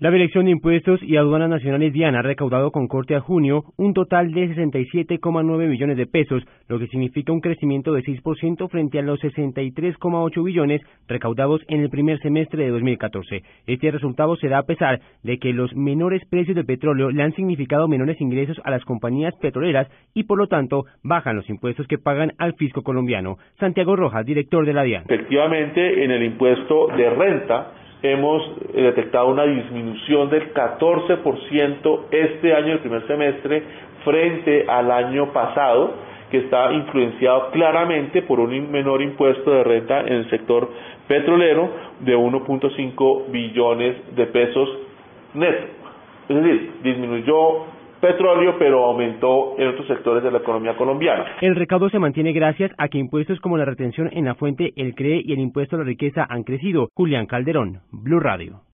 La Dirección de Impuestos y Aduanas Nacionales DIAN ha recaudado con corte a junio un total de 67,9 millones de pesos, lo que significa un crecimiento de 6% frente a los 63,8 billones recaudados en el primer semestre de 2014. Este resultado se da a pesar de que los menores precios del petróleo le han significado menores ingresos a las compañías petroleras y por lo tanto bajan los impuestos que pagan al fisco colombiano. Santiago Rojas, director de la DIAN. Efectivamente, en el impuesto de renta hemos detectado una disminución del 14% este año, el primer semestre, frente al año pasado, que está influenciado claramente por un menor impuesto de renta en el sector petrolero de 1.5 billones de pesos netos. Es decir, disminuyó petróleo, pero aumentó en otros sectores de la economía colombiana. El recaudo se mantiene gracias a que impuestos como la retención en la fuente, el CRE y el impuesto a la riqueza han crecido. Julián Calderón, Blue Radio.